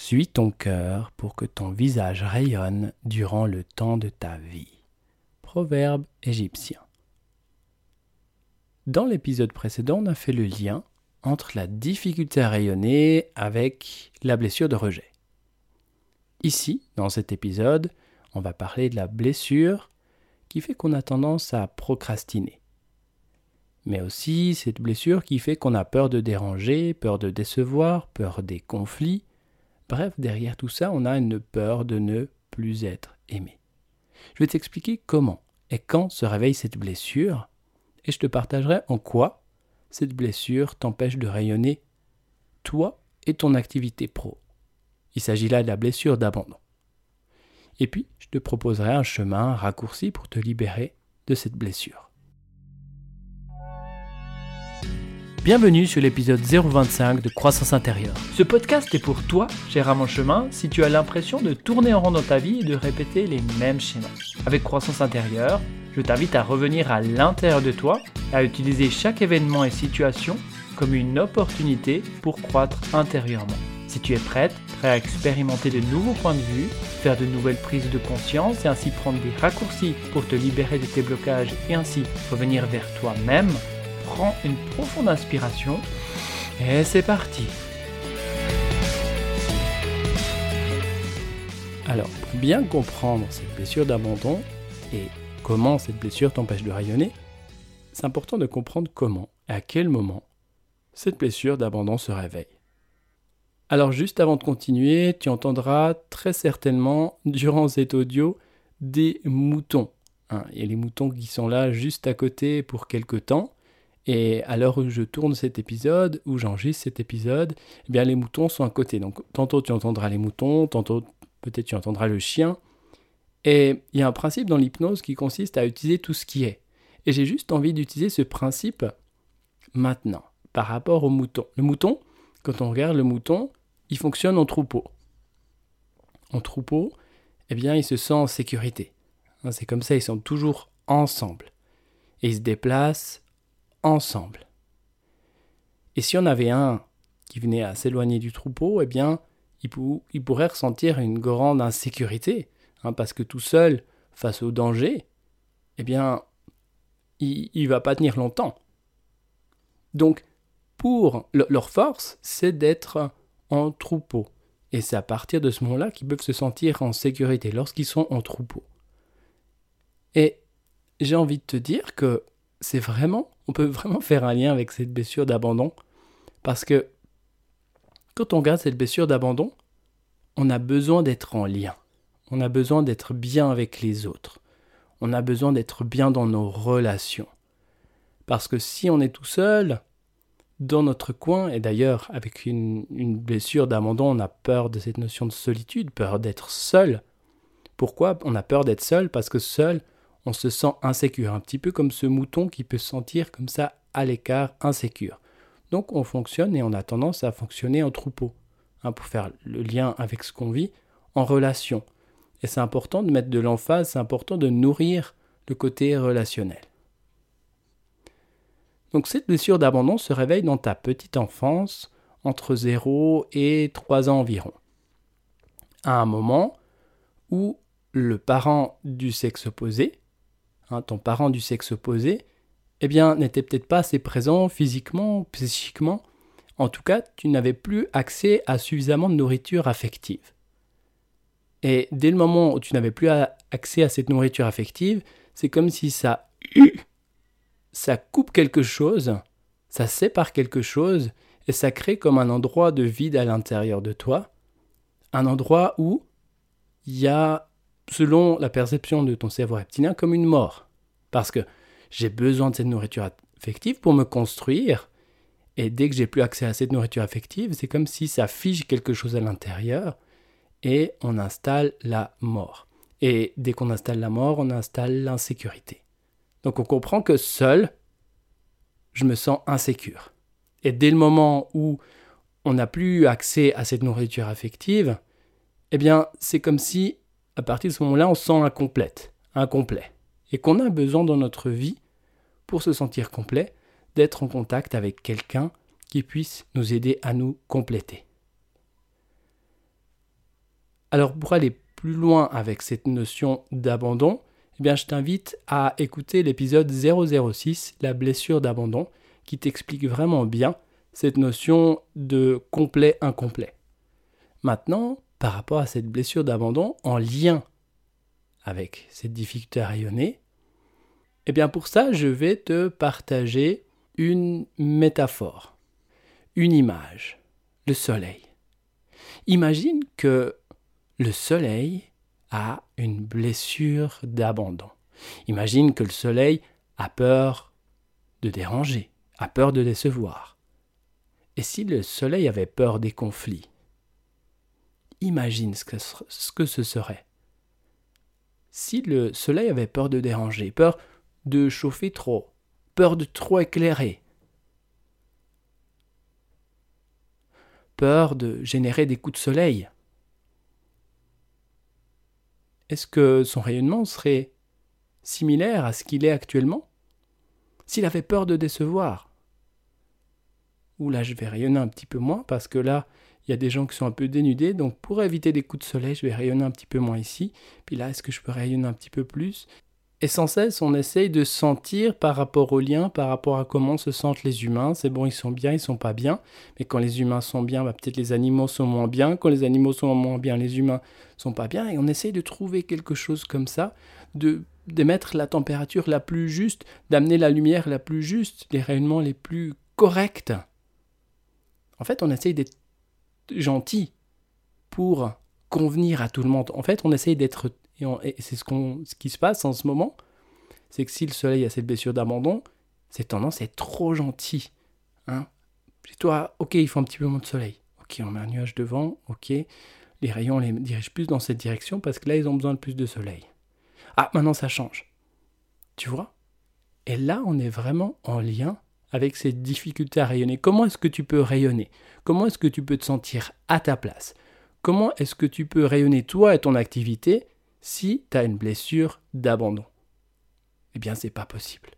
Suis ton cœur pour que ton visage rayonne durant le temps de ta vie. Proverbe égyptien. Dans l'épisode précédent, on a fait le lien entre la difficulté à rayonner avec la blessure de rejet. Ici, dans cet épisode, on va parler de la blessure qui fait qu'on a tendance à procrastiner. Mais aussi cette blessure qui fait qu'on a peur de déranger, peur de décevoir, peur des conflits. Bref, derrière tout ça, on a une peur de ne plus être aimé. Je vais t'expliquer comment et quand se réveille cette blessure, et je te partagerai en quoi cette blessure t'empêche de rayonner toi et ton activité pro. Il s'agit là de la blessure d'abandon. Et puis, je te proposerai un chemin raccourci pour te libérer de cette blessure. Bienvenue sur l'épisode 025 de Croissance intérieure. Ce podcast est pour toi, cher à mon chemin, si tu as l'impression de tourner en rond dans ta vie et de répéter les mêmes schémas. Avec Croissance intérieure, je t'invite à revenir à l'intérieur de toi, à utiliser chaque événement et situation comme une opportunité pour croître intérieurement. Si tu es prête, prêt à expérimenter de nouveaux points de vue, faire de nouvelles prises de conscience et ainsi prendre des raccourcis pour te libérer de tes blocages et ainsi revenir vers toi-même, prends une profonde inspiration et c'est parti. Alors, pour bien comprendre cette blessure d'abandon et comment cette blessure t'empêche de rayonner, c'est important de comprendre comment et à quel moment cette blessure d'abandon se réveille. Alors juste avant de continuer, tu entendras très certainement durant cet audio des moutons. Hein. Il y a les moutons qui sont là juste à côté pour quelque temps. Et à l'heure où je tourne cet épisode, où j'enregistre cet épisode, eh bien les moutons sont à côté. Donc tantôt tu entendras les moutons, tantôt peut-être tu entendras le chien. Et il y a un principe dans l'hypnose qui consiste à utiliser tout ce qui est. Et j'ai juste envie d'utiliser ce principe maintenant, par rapport au mouton. Le mouton, quand on regarde le mouton, il fonctionne en troupeau. En troupeau, eh bien, il se sent en sécurité. Hein, c'est comme ça, ils sont toujours ensemble. Et ils se déplacent ensemble. Et si on avait un qui venait à s'éloigner du troupeau, eh bien, il, pourrait ressentir une grande insécurité, hein, parce que tout seul, face au danger, eh bien, il ne va pas tenir longtemps. Donc, pour leur force, c'est d'être en troupeau. Et c'est à partir de ce moment-là qu'ils peuvent se sentir en sécurité, lorsqu'ils sont en troupeau. Et j'ai envie de te dire que c'est vraiment, on peut vraiment faire un lien avec cette blessure d'abandon, parce que quand on regarde cette blessure d'abandon, on a besoin d'être en lien, on a besoin d'être bien avec les autres, on a besoin d'être bien dans nos relations. Parce que si on est tout seul, dans notre coin, et d'ailleurs avec une, blessure d'abandon, on a peur de cette notion de solitude, peur d'être seul. Pourquoi on a peur d'être seul? Parce que seul, on se sent insécure, un petit peu comme ce mouton qui peut se sentir comme ça à l'écart, insécure. Donc on fonctionne et on a tendance à fonctionner en troupeau, hein, pour faire le lien avec ce qu'on vit, en relation. Et c'est important de mettre de l'emphase, c'est important de nourrir le côté relationnel. Donc cette blessure d'abandon se réveille dans ta petite enfance, entre 0 et 3 ans environ. À un moment où le parent du sexe opposé, hein, ton parent du sexe opposé, eh bien, n'était peut-être pas assez présent physiquement, psychiquement. En tout cas, tu n'avais plus accès à suffisamment de nourriture affective. Et dès le moment où tu n'avais plus accès à cette nourriture affective, c'est comme si ça ça coupe quelque chose, ça sépare quelque chose, et ça crée comme un endroit de vide à l'intérieur de toi, un endroit où il y a, selon la perception de ton cerveau reptilien, comme une mort. Parce que j'ai besoin de cette nourriture affective pour me construire, et dès que j'ai plus accès à cette nourriture affective, c'est comme si ça fige quelque chose à l'intérieur, et on installe la mort. Et dès qu'on installe la mort, on installe l'insécurité. Donc on comprend que seul, je me sens insécure. Et dès le moment où on n'a plus accès à cette nourriture affective, eh bien, c'est comme si, à partir de ce moment-là, on se sent incomplète, incomplet. Et qu'on a besoin dans notre vie, pour se sentir complet, d'être en contact avec quelqu'un qui puisse nous aider à nous compléter. Alors pour aller plus loin avec cette notion d'abandon, eh bien je t'invite à écouter l'épisode 006, la blessure d'abandon, qui t'explique vraiment bien cette notion de complet incomplet. Maintenant, par rapport à cette blessure d'abandon en lien avec cette difficulté à rayonner, eh bien pour ça, je vais te partager une métaphore, une image, le soleil. Imagine que le soleil a une blessure d'abandon. Imagine que le soleil a peur de déranger, a peur de décevoir. Et si le soleil avait peur des conflits Imagine ce que, ce serait. Si le soleil avait peur de déranger, peur de chauffer trop, peur de trop éclairer, peur de générer des coups de soleil, est-ce que son rayonnement serait similaire à ce qu'il est actuellement? S'il avait peur de décevoir Ou là, je vais rayonner un petit peu moins parce que là, il y a des gens qui sont un peu dénudés, donc pour éviter des coups de soleil, je vais rayonner un petit peu moins ici. Puis là, est-ce que je peux rayonner un petit peu plus? Et sans cesse, on essaye de sentir par rapport au lien, par rapport à comment se sentent les humains. C'est bon, ils sont bien, ils sont pas bien. Mais quand les humains sont bien, bah, peut-être les animaux sont moins bien. Quand les animaux sont moins bien, les humains sont pas bien. Et on essaye de trouver quelque chose comme ça, de d'émettre la température la plus juste, d'amener la lumière la plus juste, les rayonnements les plus corrects. En fait, on essaye d'être gentil pour convenir à tout le monde. En fait, on essaye d'être et, c'est ce, ce qui se passe en ce moment, c'est que si le soleil a cette blessure d'abandon, c'est tendance à être trop gentil. Hein toi, ok, il faut un petit peu moins de soleil. Ok, on met un nuage devant, ok. Les rayons, on les dirige plus dans cette direction parce que là, ils ont besoin de plus de soleil. Ah, maintenant, ça change. Tu vois? Et là, on est vraiment en lien avec cette difficulté à rayonner. Comment est-ce que tu peux rayonner? Comment est-ce que tu peux te sentir à ta place? Comment est-ce que tu peux rayonner toi et ton activité si tu as une blessure d'abandon? Eh bien, c'est pas possible.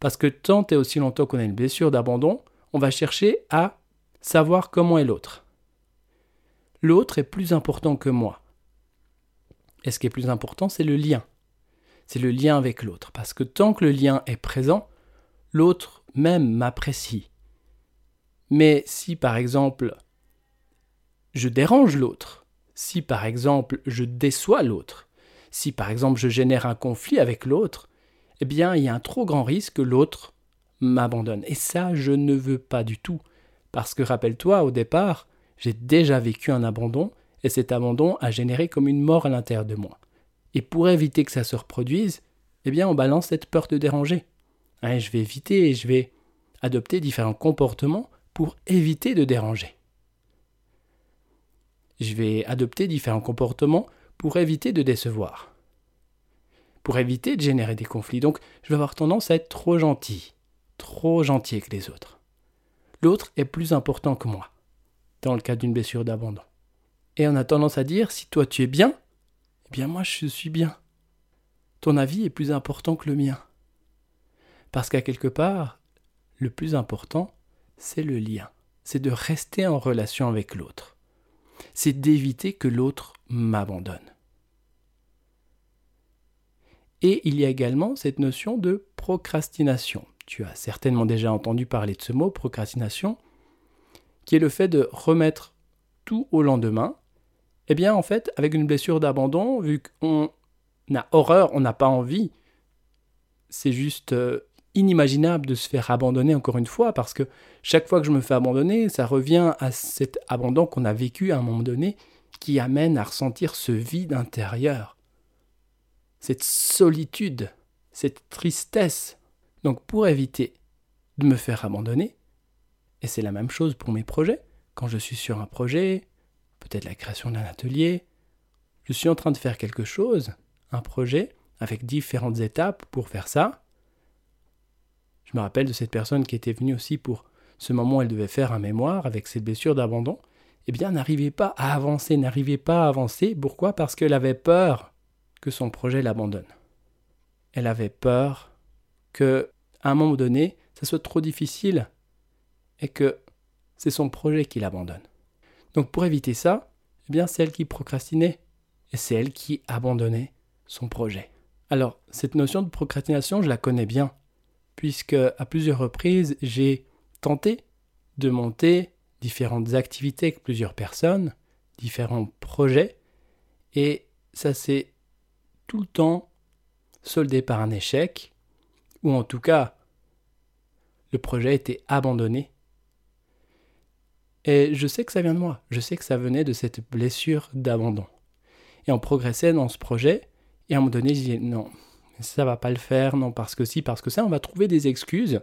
Parce que tant et aussi longtemps qu'on a une blessure d'abandon, on va chercher à savoir comment est l'autre. L'autre est plus important que moi. Et ce qui est plus important, c'est le lien. C'est le lien avec l'autre. Parce que tant que le lien est présent, l'autre même m'apprécie. Mais si par exemple je dérange l'autre, si par exemple je déçois l'autre, si par exemple je génère un conflit avec l'autre, eh bien il y a un trop grand risque que l'autre m'abandonne. Et ça, je ne veux pas du tout. Parce que rappelle-toi, au départ, j'ai déjà vécu un abandon, et cet abandon a généré comme une mort à l'intérieur de moi. Et pour éviter que ça se reproduise, eh bien on balance cette peur de déranger. Je vais éviter et je vais adopter différents comportements pour éviter de déranger je vais adopter différents comportements pour éviter de décevoir, pour éviter de générer des conflits. Donc, je vais avoir tendance à être trop gentil, trop gentil avec les autres. L'autre est plus important que moi, dans le cas d'une blessure d'abandon. Et on a tendance à dire, si toi tu es bien, eh bien moi je suis bien. Ton avis est plus important que le mien. Parce qu'à quelque part, le plus important, c'est le lien. C'est de rester en relation avec l'autre c'est d'éviter que l'autre m'abandonne. Et il y a également cette notion de procrastination. Tu as certainement déjà entendu parler de ce mot, procrastination, qui est le fait de remettre tout au lendemain. Eh bien, en fait, avec une blessure d'abandon, vu qu'on a horreur, on n'a pas envie, c'est juste euh, inimaginable de se faire abandonner encore une fois, parce que chaque fois que je me fais abandonner, ça revient à cet abandon qu'on a vécu à un moment donné, qui amène à ressentir ce vide intérieur, cette solitude, cette tristesse. Donc pour éviter de me faire abandonner, et c'est la même chose pour mes projets, quand je suis sur un projet, peut-être la création d'un atelier, je suis en train de faire quelque chose, un projet, avec différentes étapes pour faire ça, je me rappelle de cette personne qui était venue aussi pour ce moment où elle devait faire un mémoire avec cette blessure d'abandon. Eh bien, n'arrivait pas à avancer, n'arrivait pas à avancer. Pourquoi? Parce qu'elle avait peur que son projet l'abandonne. Elle avait peur que, à un moment donné, ça soit trop difficile et que c'est son projet qui l'abandonne. Donc, pour éviter ça, Eh bien, c'est elle qui procrastinait et c'est elle qui abandonnait son projet. Alors, cette notion de procrastination, je la connais bien, puisque à plusieurs reprises, j'ai tenté de monter différentes activités avec plusieurs personnes, différents projets, et ça s'est tout le temps soldé par un échec, ou en tout cas, le projet été abandonné. Et je sais que ça vient de moi, je sais que ça venait de cette blessure d'abandon. Et on progressait dans ce projet, et à un moment donné, je disais non, ça va pas le faire, non, parce que si, parce que ça, on va trouver des excuses.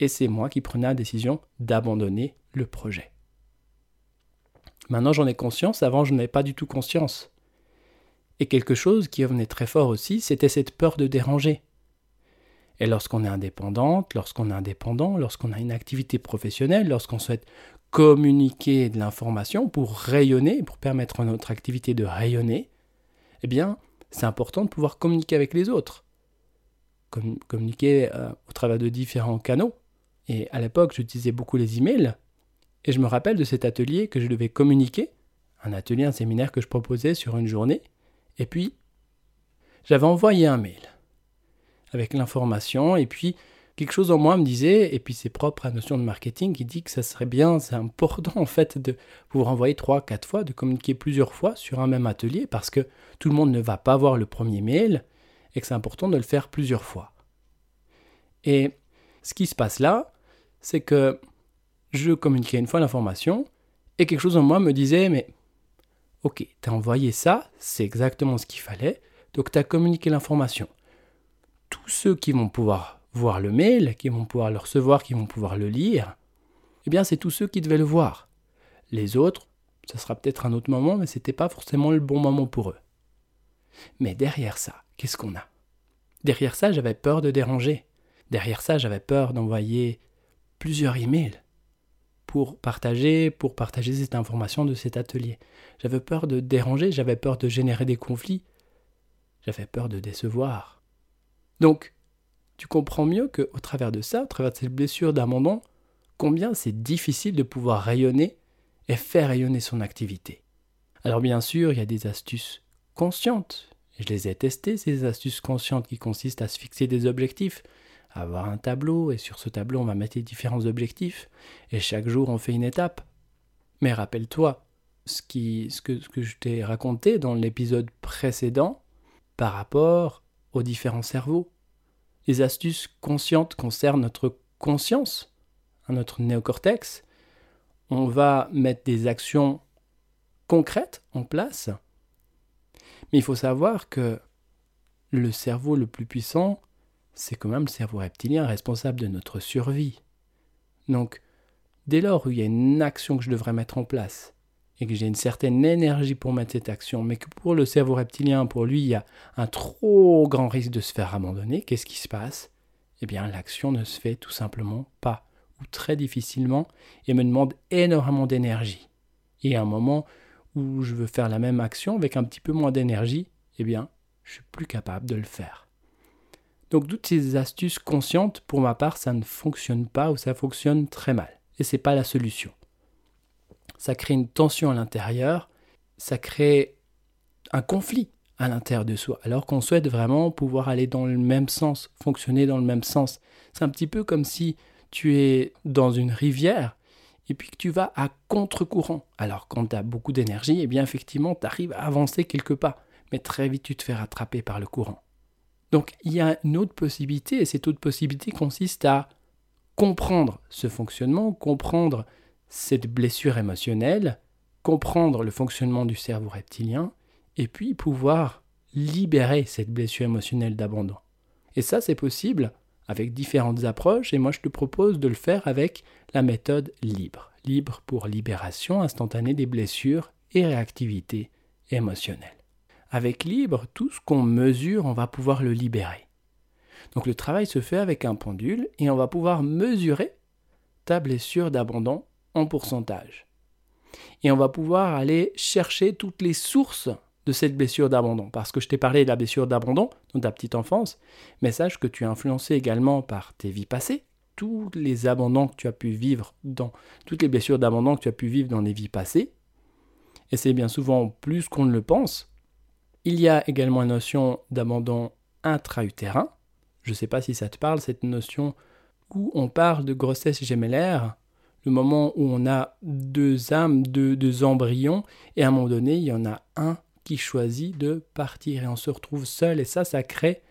Et c'est moi qui prenais la décision d'abandonner le projet. Maintenant, j'en ai conscience, avant, je n'avais pas du tout conscience. Et quelque chose qui revenait très fort aussi, c'était cette peur de déranger. Et lorsqu'on est indépendante, lorsqu'on est indépendant, lorsqu'on a une activité professionnelle, lorsqu'on souhaite communiquer de l'information pour rayonner, pour permettre à notre activité de rayonner, eh bien, c'est important de pouvoir communiquer avec les autres. communiquer euh, au travers de différents canaux. Et à l'époque, j'utilisais beaucoup les emails. Et je me rappelle de cet atelier que je devais communiquer, un atelier, un séminaire que je proposais sur une journée. Et puis, j'avais envoyé un mail avec l'information. Et puis, quelque chose en moi me disait, et puis c'est propre à la notion de marketing qui dit que ça serait bien, c'est important en fait de vous renvoyer trois, quatre fois, de communiquer plusieurs fois sur un même atelier parce que tout le monde ne va pas voir le premier mail et que c'est important de le faire plusieurs fois. Et ce qui se passe là, c'est que je communiquais une fois l'information et quelque chose en moi me disait mais ok, t'as envoyé ça, c'est exactement ce qu'il fallait, donc t'as communiqué l'information. Tous ceux qui vont pouvoir voir le mail, qui vont pouvoir le recevoir, qui vont pouvoir le lire, eh bien c'est tous ceux qui devaient le voir. Les autres, ce sera peut-être un autre moment, mais ce n'était pas forcément le bon moment pour eux. Mais derrière ça, qu'est-ce qu'on a? Derrière ça, j'avais peur de déranger. Derrière ça, j'avais peur d'envoyer plusieurs emails pour partager, pour partager cette information de cet atelier. J'avais peur de déranger, j'avais peur de générer des conflits, j'avais peur de décevoir. Donc, tu comprends mieux qu'au travers de ça, au travers de cette blessure d'abandon, combien c'est difficile de pouvoir rayonner et faire rayonner son activité. Alors bien sûr, il y a des astuces conscientes. Je les ai testées, ces astuces conscientes qui consistent à se fixer des objectifs, à avoir un tableau, et sur ce tableau, on va mettre les différents objectifs, et chaque jour, on fait une étape. Mais rappelle-toi, que, ce que je t'ai raconté dans l'épisode précédent par rapport aux différents cerveaux. Les astuces conscientes concernent notre conscience, hein, notre néocortex. On va mettre des actions concrètes en place. Mais il faut savoir que le cerveau le plus puissant, c'est quand même le cerveau reptilien responsable de notre survie. Donc, dès lors où il y a une action que je devrais mettre en place, et que j'ai une certaine énergie pour mettre cette action, mais que pour le cerveau reptilien, pour lui, il y a un trop grand risque de se faire abandonner, qu'est-ce qui se passe? Eh bien, l'action ne se fait tout simplement pas, ou très difficilement, et me demande énormément d'énergie. Et à un moment où je veux faire la même action avec un petit peu moins d'énergie, eh bien, je suis plus capable de le faire. Donc toutes ces astuces conscientes, pour ma part, ça ne fonctionne pas ou ça fonctionne très mal. Et c'est pas la solution ça crée une tension à l'intérieur, ça crée un conflit à l'intérieur de soi, alors qu'on souhaite vraiment pouvoir aller dans le même sens, fonctionner dans le même sens. C'est un petit peu comme si tu es dans une rivière et puis que tu vas à contre-courant. Alors quand tu as beaucoup d'énergie, eh bien effectivement, tu arrives à avancer quelques pas, mais très vite tu te fais rattraper par le courant. Donc il y a une autre possibilité, et cette autre possibilité consiste à comprendre ce fonctionnement, comprendre cette blessure émotionnelle, comprendre le fonctionnement du cerveau reptilien, et puis pouvoir libérer cette blessure émotionnelle d'abandon. Et ça, c'est possible avec différentes approches, et moi je te propose de le faire avec la méthode libre. Libre pour libération instantanée des blessures et réactivité émotionnelle. Avec libre, tout ce qu'on mesure, on va pouvoir le libérer. Donc le travail se fait avec un pendule et on va pouvoir mesurer ta blessure d'abandon en pourcentage. Et on va pouvoir aller chercher toutes les sources de cette blessure d'abandon. Parce que je t'ai parlé de la blessure d'abandon dans ta petite enfance, mais sache que tu es influencé également par tes vies passées, tous les abandons que tu as pu vivre dans, toutes les blessures d'abandon que tu as pu vivre dans les vies passées, et c'est bien souvent plus qu'on ne le pense. Il y a également la notion d'abandon intra-utérin. Je ne sais pas si ça te parle, cette notion où on parle de grossesse gémellaire, le moment où on a deux âmes, deux, embryons, et à un moment donné, il y en a un qui choisit de partir. Et on se retrouve seul, et ça, ça crée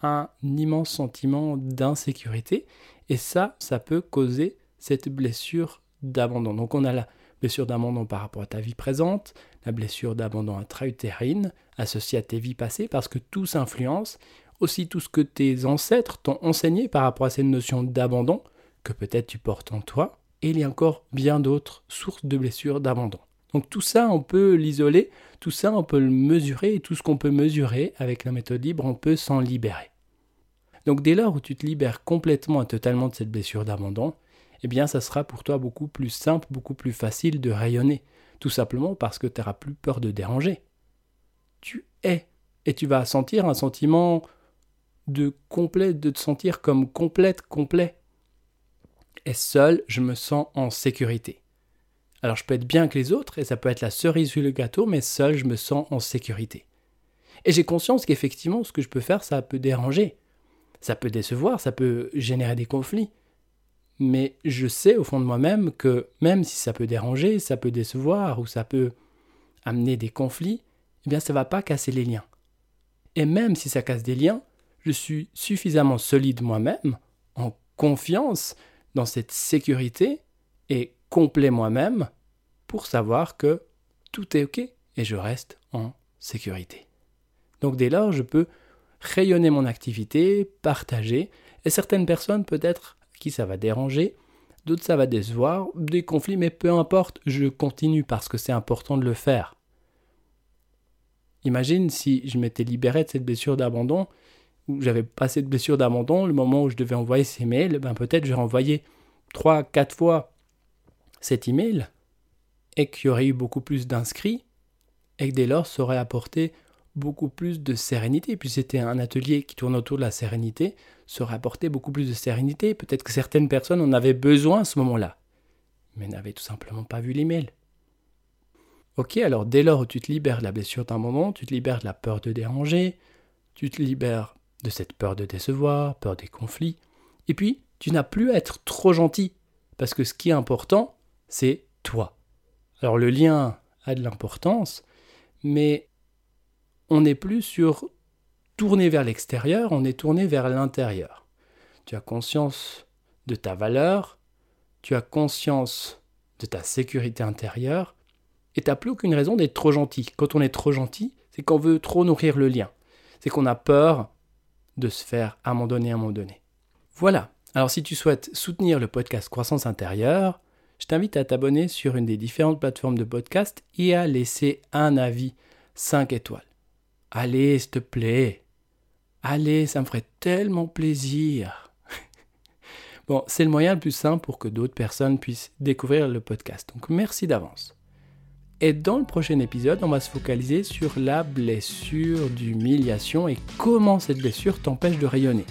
un immense sentiment d'insécurité, et ça, ça peut causer cette blessure d'abandon. Donc on a la blessure d'abandon par rapport à ta vie présente, la blessure d'abandon intra-utérine associée à tes vies passées, parce que tout s'influence, aussi tout ce que tes ancêtres t'ont enseigné par rapport à cette notion d'abandon, que peut-être tu portes en toi, et il y a encore bien d'autres sources de blessures d'abandon. Donc tout ça, on peut l'isoler, tout ça, on peut le mesurer, et tout ce qu'on peut mesurer avec la méthode libre, on peut s'en libérer. Donc dès lors où tu te libères complètement et totalement de cette blessure d'abandon, eh bien ça sera pour toi beaucoup plus simple, beaucoup plus facile de rayonner, tout simplement parce que tu n'auras plus peur de déranger. Tu es, et tu vas sentir un sentiment de complet, de te sentir comme complète, complet. Et seul, je me sens en sécurité. Alors je peux être bien que les autres, et ça peut être la cerise sur le gâteau, mais seul, je me sens en sécurité. Et j'ai conscience qu'effectivement, ce que je peux faire, ça peut déranger. Ça peut décevoir, ça peut générer des conflits. Mais je sais au fond de moi-même que même si ça peut déranger, ça peut décevoir, ou ça peut amener des conflits, eh bien ça va pas casser les liens. Et même si ça casse des liens, je suis suffisamment solide moi-même, en confiance dans cette sécurité et complet moi-même pour savoir que tout est OK et je reste en sécurité. Donc dès lors, je peux rayonner mon activité, partager, et certaines personnes peut-être qui ça va déranger, d'autres ça va décevoir, des conflits, mais peu importe, je continue parce que c'est important de le faire. Imagine si je m'étais libéré de cette blessure d'abandon j'avais passé de blessure d'abandon, le moment où je devais envoyer ces mails, ben peut-être j'ai renvoyé trois, quatre fois cet email et qu'il y aurait eu beaucoup plus d'inscrits et que dès lors ça aurait apporté beaucoup plus de sérénité. Puis c'était un atelier qui tourne autour de la sérénité, ça aurait apporté beaucoup plus de sérénité. Peut-être que certaines personnes en avaient besoin à ce moment-là, mais n'avaient tout simplement pas vu l'email. Ok, alors dès lors où tu te libères de la blessure d'un moment, tu te libères de la peur de déranger, tu te libères de cette peur de décevoir, peur des conflits. Et puis, tu n'as plus à être trop gentil, parce que ce qui est important, c'est toi. Alors le lien a de l'importance, mais on n'est plus sur tourner vers l'extérieur, on est tourné vers l'intérieur. Tu as conscience de ta valeur, tu as conscience de ta sécurité intérieure, et tu n'as plus aucune raison d'être trop gentil. Quand on est trop gentil, c'est qu'on veut trop nourrir le lien. C'est qu'on a peur de se faire à un moment donné, à un moment donné. Voilà. Alors si tu souhaites soutenir le podcast Croissance intérieure, je t'invite à t'abonner sur une des différentes plateformes de podcast et à laisser un avis 5 étoiles. Allez, s'il te plaît. Allez, ça me ferait tellement plaisir. bon, c'est le moyen le plus simple pour que d'autres personnes puissent découvrir le podcast. Donc merci d'avance. Et dans le prochain épisode, on va se focaliser sur la blessure d'humiliation et comment cette blessure t'empêche de rayonner.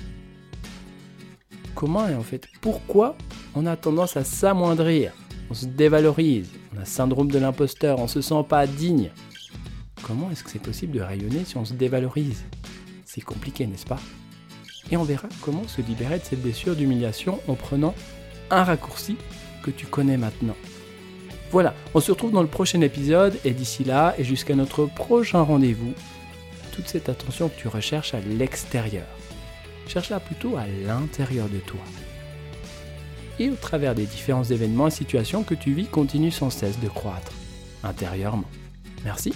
Comment et en fait pourquoi on a tendance à s'amoindrir, on se dévalorise, on a syndrome de l'imposteur, on se sent pas digne. Comment est-ce que c'est possible de rayonner si on se dévalorise? C'est compliqué, n'est-ce pas? Et on verra comment se libérer de cette blessure d'humiliation en prenant un raccourci que tu connais maintenant. Voilà, on se retrouve dans le prochain épisode et d'ici là et jusqu'à notre prochain rendez-vous, toute cette attention que tu recherches à l'extérieur, cherche-la plutôt à l'intérieur de toi. Et au travers des différents événements et situations que tu vis, continue sans cesse de croître intérieurement. Merci